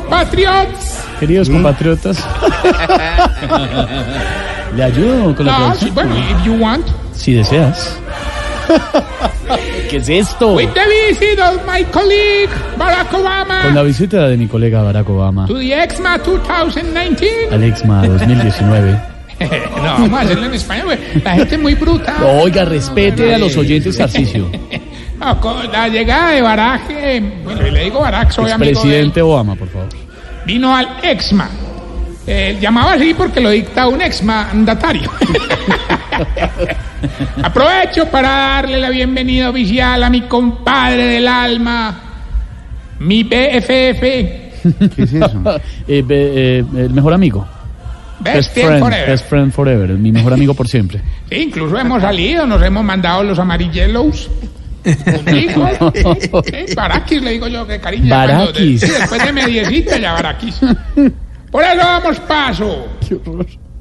compatriots. Queridos compatriotas. ¿Le ayudo con la No, producción? bueno, if you want. Si deseas. ¿Qué es esto? With the visit of my colleague Barack Obama Con la visita de mi colega Barack Obama to the EXMA 2019. al EXMA 2019. no, vamos a hacerlo en español. La gente es muy bruta. Oiga, respete a los oyentes, Tarcicio. No, con la llegada de Barack, eh, bueno, le digo Barack, soy amigo. Expresidente Obama, por favor. Vino al EXMA. Eh, llamaba así porque lo dicta un exmandatario. Aprovecho para darle la bienvenida oficial a mi compadre del alma, mi BFF, ¿Qué es eso? Eh, be- eh, el mejor amigo. Best Friend Forever. Best friend forever. Mi mejor amigo por siempre. Sí, incluso hemos salido, nos hemos mandado los amarillos. Barakis, le digo yo, que cariño. Barakis. sí, después de mediecita ya Barakis. Por eso damos paso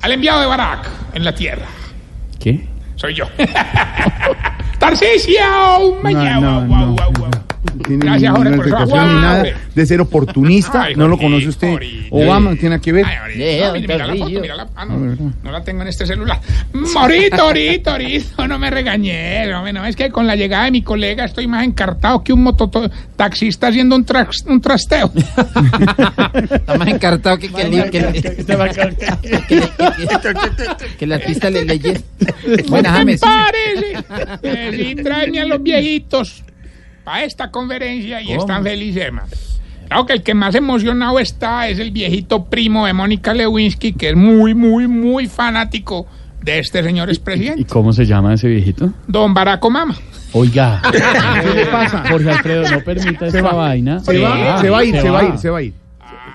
al enviado de Barak en la tierra. ¿Qué? Soy yo. Tarcisio, mañana. No, no, guau, no. Tiene Gracias, Jorge, por ni nada de ser oportunista. Ay, no lo conoce usted. Jorge. Obama tiene que ver. Ay, Eh, mira, mira la foto, Tarcisio. mira la- ah, no, no la tengo en este celular. Ahorita, ahorita, ahorita, no me regañé. No, no, es que con la llegada de mi colega estoy más encartado que un mototaxista haciendo un, tras- un trasteo. Está más encartado que que, el- que, el- que, el artista le leyera. Buenas, ¿Qué James. Que sí, tráeme a los viejitos para esta conferencia y están felices, hermano. Claro que el que más emocionado está es el viejito primo de Mónica Lewinsky, que es muy, muy, muy fanático de este señor ¿Y expresidente, cómo se llama ese viejito? don Barack Obama. Oiga. ¿Qué le pasa? Jorge Alfredo, no permita esta va. vaina. Se va, Ah, se va a ir, se va a ir, va. se va a ir.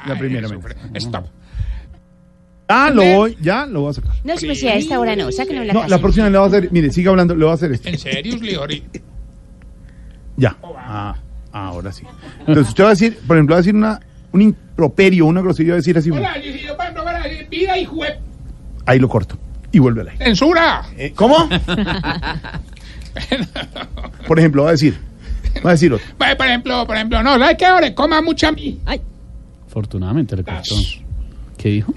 La primera vez. Stop. Ah, lo voy, ya lo voy a sacar. No, si me sea a esta hora no, sáquenlo de la No, casa. la próxima le voy a hacer, mire, siga hablando, le voy a hacer esto. ¿En serio, Liori? Ya. Ah, ahora sí. Entonces usted va a decir, por ejemplo, va a decir una, un improperio, una grosería, va a decir así. Decir vida y jue... Ahí lo corto. Y vuelve al aire. ¡Censura! Eh, ¿Cómo? Por ejemplo, va a decir, va a decir otro. Por ejemplo, por ejemplo, no, ¿sabes qué? Ahora coma mucha mi... Ay, Afortunadamente le cortó. ¿Qué dijo?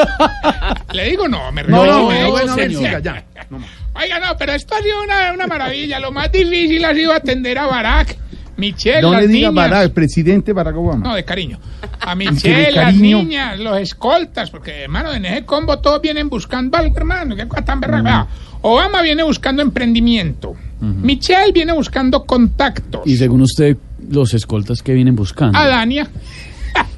Le digo no, me no, no, bueno, siga, ya. No más. Oiga, no, pero esto ha sido una, una maravilla. Lo más difícil ha sido atender a Barack, Michelle, No las le diga niñas. Barack, presidente Barack Obama. No, de cariño. A Michelle, las niñas, los escoltas, porque, hermano, en ese combo todos vienen buscando algo, hermano. Qué cosa tan berraca. Vea, Obama viene buscando emprendimiento. Michelle viene buscando contactos. Y según usted, los escoltas que vienen buscando. A Dania.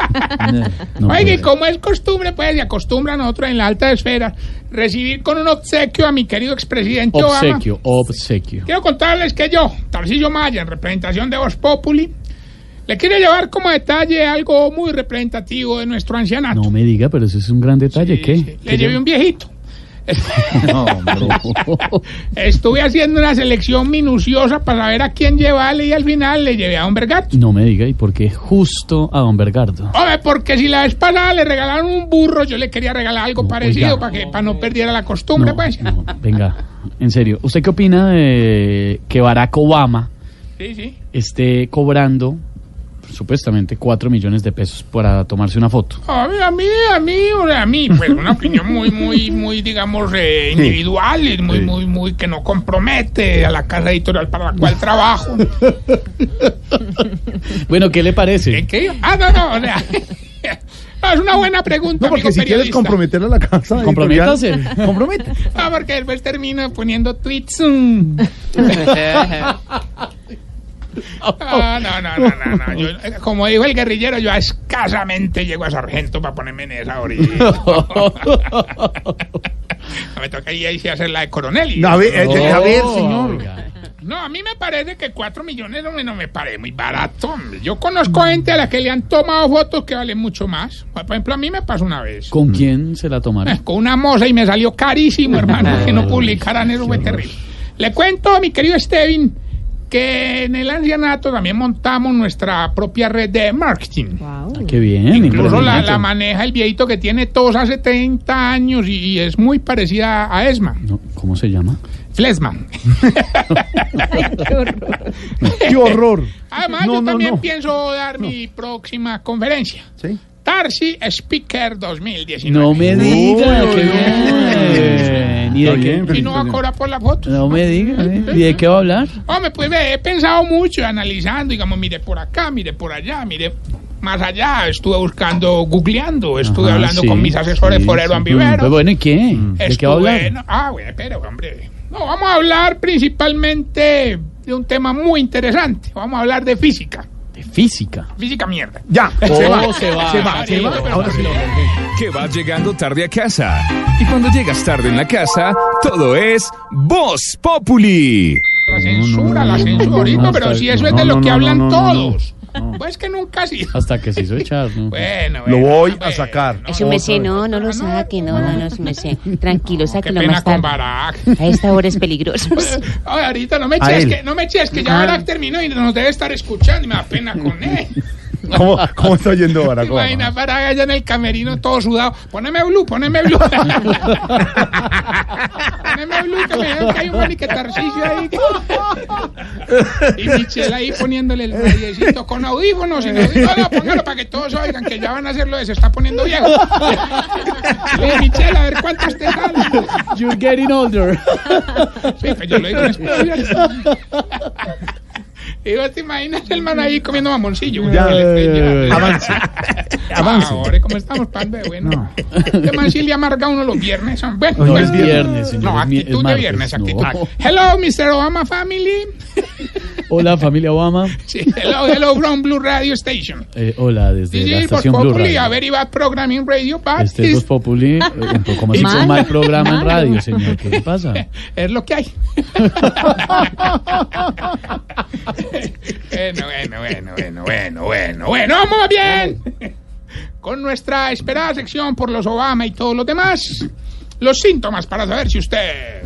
No puede. como es costumbre, pues, y acostumbran nosotros en la alta esfera, recibir con un obsequio a mi querido expresidente Obama. Obsequio, obsequio. Quiero contarles que yo, Tarcillo Maya, en representación de Voz Populi, le quiero llevar como detalle algo muy representativo de nuestro ancianato. No me diga, pero ese es un gran detalle. Sí, ¿Qué? sí. ¿Qué Le llevé un viejito. No. Estuve haciendo una selección minuciosa para saber a quién llevarle y al final le llevé a un Bergato. No me diga, ¿y por qué justo a don Bergardo? Hombre, porque si la vez pasada le regalaron un burro, yo le quería regalar algo No, parecido para que para no perdiera la costumbre, No, pues. no, venga, en serio. ¿Usted qué opina de que Barack Obama Sí, sí. esté cobrando supuestamente 4 millones de pesos para tomarse una foto? A mí, a mí, a mí, a mí, pues una opinión muy, muy, muy, digamos, eh, individual y muy, Sí. muy, muy que no compromete a la casa editorial para la cual trabajo. Bueno, ¿qué le ¿Qué, parece? qué? Ah, no, no, o sea, es una buena pregunta, No, porque amigo si quieres comprometer a la casa Comprométase. compromete. Ah, porque después termino poniendo tweets. No, no, no, no, no. Yo, como dijo el guerrillero, yo escasamente llego a sargento para ponerme en esa orilla. me toca ahí, ahí sí hacer la de coronel. No, a ver, eh, a ver, señor. No, a mí me parece que 4 millones no me, no me parece muy barato. hombre. Yo conozco gente a la que le han tomado fotos que valen mucho más. Por ejemplo, a mí me pasó una vez. ¿Con quién se la tomaron? Eh, Con una moza y me salió carísimo, hermano, que no publicaran eso fue terrible. Le cuento, mi querido Steven, que en el ancianato también montamos nuestra propia red de marketing. Qué bien. Incluso la, la maneja el viejito que tiene tos hace 30 años y, y es muy parecida a Esma. No, ¿Cómo se llama? Flesman. ¡Qué horror! Además, No, yo no, también no. pienso dar mi próxima conferencia. ¿Sí? Tarsi Speaker 2019. No me diga, ¿Y de bien, qué? ¿Y no va a cobrar por la foto? No me diga. ¿eh? ¿Y de qué va a hablar? Hombre, pues ve, he pensado mucho, analizando, digamos, mire por acá, mire por allá, mire más allá. Estuve buscando, googleando, estuve Ajá, hablando sí, con mis asesores sí, Forero sí. Ambivero. Pues bueno, ¿y qué? ¿De qué va a hablar? no, ah, bueno, pero hombre. No, vamos a hablar principalmente de un tema muy interesante. Vamos a hablar de física. De física. Física mierda. Ya, se Oh, va, se va. se va, se va. Ahora sí. que vas llegando tarde a casa. Y cuando llegas tarde en la casa, todo es Voz Populi. La censura, la censura. pero si eso es de lo que hablan no, no. Pues que nunca ha sido. Hasta que se hizo echar, ¿no? Bueno, Lo bueno, voy a sacar. no, Eso no, me sé, no, no lo saque, no, no, no, me sé. Tranquilo, Qué sáquelo pena más con tarde. Barack. A esta hora es peligroso. Ay, ahorita no me eches que, no me eches que ya Ah. Barack terminó y nos debe estar escuchando y me da pena con él. ¿Cómo, cómo está yendo Barack? Imagina Barack allá en el camerino todo sudado. Poneme blue, poneme blue. poneme blue que me digan que hay un maniquetarcillo ahí. y Michelle ahí poniéndole el rayecito con audífonos. Sin audífonos. Póngalo para que todos oigan que ya van a hacerlo de se está poniendo viejo. Oye, Michelle, a ver cuántos te salen. You're getting older. Sí, pues yo lo digo en español. Y vos te imaginas el man ahí comiendo mamoncillo. Ya, ya. avance. Avance. Ahora, ¿cómo estamos, pande? Bueno, este man sí le amarga uno los viernes. son- Bueno, No pues, es viernes, señor. No, actitud es de martes, viernes, no. actitud. Hello, Mr. Obama Family. Hola, familia Obama. Sí, hello, hello from Blue Radio Station. Eh, hola, desde This la estación Blue Populi, a Radio. very bad programming radio, but Este es Voz Populi, eh, un poco más Mal. un mal programa en Malo. radio, señor. ¿Qué le pasa? es lo que hay. Bueno, bueno, bueno, bueno, bueno, bueno, bueno, vamos bien. Con nuestra esperada sección por los Obama y todos los demás. Los síntomas para saber si usted...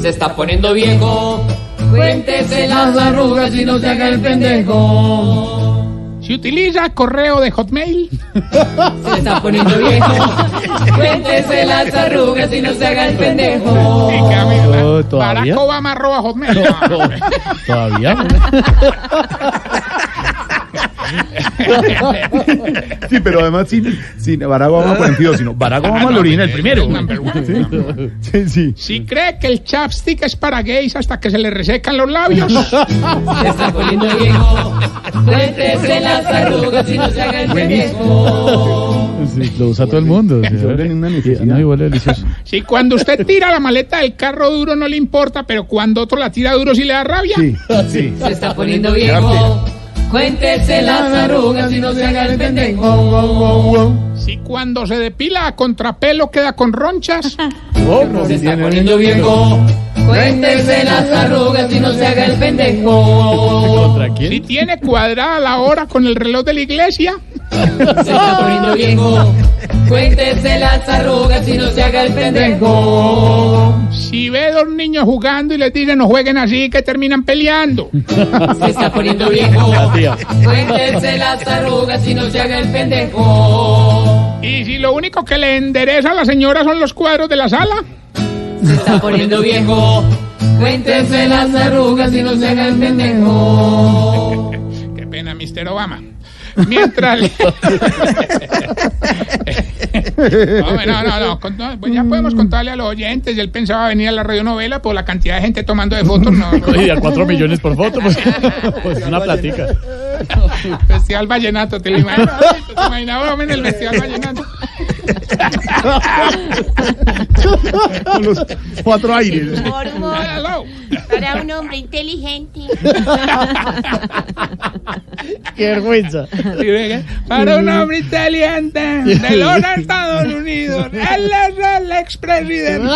Se está poniendo viejo. Cuéntese las arrugas y no se haga el pendejo. Si utiliza correo de Hotmail, Se está poniendo viejo. Cuéntese las arrugas y no se haga el pendejo. Oh, Barack ¿todavía? Obama arroba Hotmail. ¿Todavía? Sí, pero además sin, sin Barack Obama por sentido, sino Barack Obama lo orina el primero. Sí, sí. Si cree que el chapstick es para gays hasta que se le resecan los labios, Se está poniendo viejo. Cuéntese las arrugas y no se haga el pendejo. Sí, lo usa todo el mundo. Si cuando usted tira la maleta del carro duro no le importa, pero cuando otro la tira duro sí le da rabia. Sí, sí. Se está poniendo viejo. Cuéntese las arrugas y no se haga el pendejo. Si cuando se depila a contrapelo queda con ronchas. Se está poniendo viejo. Cuéntese las arrugas y no se haga el pendejo. ¿Contra Si tiene cuadrada la hora con el reloj de la iglesia. Se está poniendo viejo. Cuéntese las arrugas y no se haga el pendejo. Si ve dos niños jugando y les dice no jueguen así que terminan peleando. Se está poniendo viejo. Cuéntese las arrugas y no se haga el pendejo. Y si lo único que le endereza a la señora son los cuadros de la sala. Se está poniendo viejo. Cuéntese las arrugas y no se haga el pendejo. Qué pena, Mr. Obama. Mientras le- Hombre, no, no, no, no, pues ya podemos contarle a los oyentes. Él pensaba venir a la radionovela por la cantidad de gente tomando de fotos. No, no. Oye, a cuatro millones por foto, pues, pues una platica. Festival Vallenato, te lo imaginas. ¿Te imaginas hombre, el Festival Vallenato? Con los cuatro aires. Para un hombre inteligente. Qué vergüenza. Para un hombre inteligente de los Estados Unidos, él es el expresidente.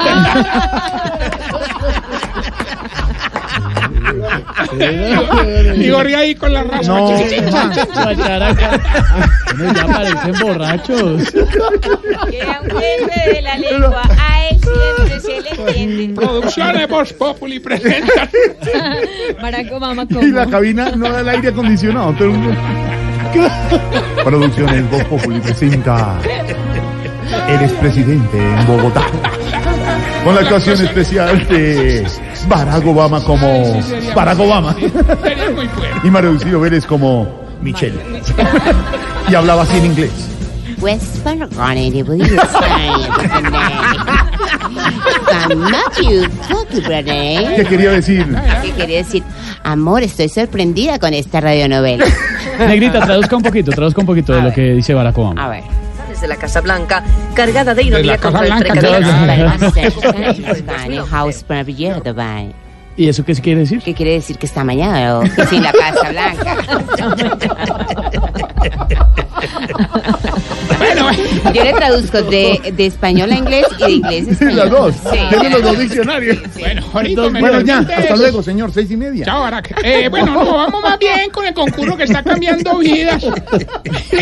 y corría ahí con la raspa. No. Bueno, ya parecen borrachos. Queda un verde de la lengua. A él siempre se le entiende. Producciones Voz Populi presenta. Barack Obama Y la cabina no da el aire acondicionado. todo el mundo- Producciones Voz Populi presenta El expresidente en Bogotá. Con la actuación especial de Barack Obama como Barack Obama. Sería muy fuerte. Y Mario Vélez como Michelle. Y hablaba así en inglés. West brother. ¿Qué quería decir? ¿Qué quería decir? Amor, estoy sorprendida con esta radionovela. Negrita, traduzca un poquito, traduzca un poquito de lo que dice Barack Obama. A ver. Desde la Casa Blanca, cargada de ironía la contra Casa el Blanca, Premier Dubai. ¿Y eso qué quiere decir? ¿Qué quiere decir que está mañana sin la Casa Blanca? Bueno, Yo le traduzco de, de español a inglés y de inglés a español. las dos. Sí. Tiene los dos diccionarios. bueno, ahorita me Bueno, ya. Hasta luego, señor. Seis y media. Chao, Barack. Eh, bueno, no, vamos más bien con el concurso que está cambiando vidas.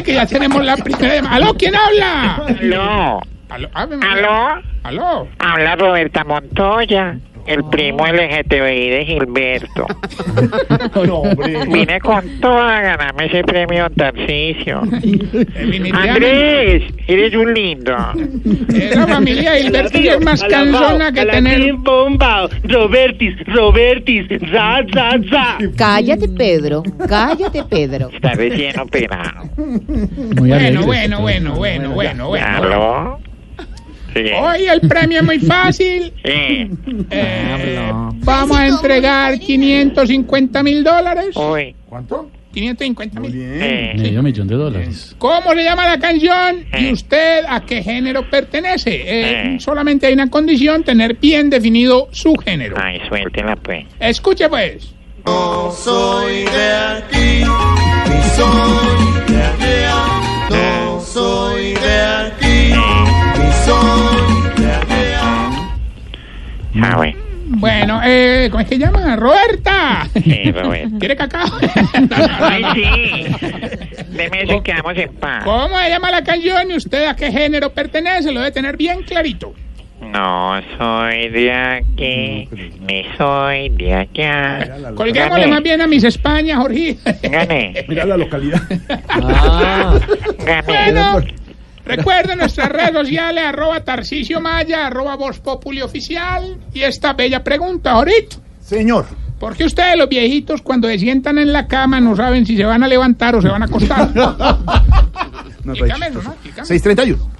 Que ya tenemos la primera llamada. ¿Aló? ¿Quién habla? Aló, ¿Aló? Aló, ¿Aló? habla Roberta Montoya, el primo LGTBI de Gilberto. No. Vine con toda a ganarme ese premio Tarcisio. Definitivamente. Andrés, eres un lindo. Esa familia de Gilberto es más cansona que tener... bomba, Robertis, Robertis, za, za, za. Cállate, Pedro. Cállate, Pedro. Está recién operado. Muy Bueno, bueno, bueno, bueno, bueno, bueno. Hoy el premio es muy fácil. Sí. Eh, vamos a entregar 550 mil dólares. Uy. ¿Cuánto? 550 Muy mil. Eh, Medio millón de dólares. ¿Cómo se llama la canción? ¿Y usted a qué género pertenece? Eh. Solamente hay una condición, tener bien definido su género. ay, suéltela pues. Escuche pues. A ver. Bueno, eh, ¿cómo es que llama? Roberta. Sí. ¿Quiere cacao? Ay, sí. Deme eso y quedamos en paz. ¿Cómo se llama la canción y usted a qué género pertenece? Lo debe tener bien clarito. No soy de aquí, ni soy de allá. Colguémosle Gané. más bien a mis España, Jorge. Gané, Mira la localidad. Ah, gané. Bueno, recuerden nuestras redes sociales, arroba Tarcicio Maya, arroba Voz Populi Oficial. Y esta bella pregunta, ahorita. Señor. ¿Por qué ustedes los viejitos cuando se sientan en la cama no saben si se van a levantar o se van a acostar? No, Dígame, ¿no? Dígame. 631.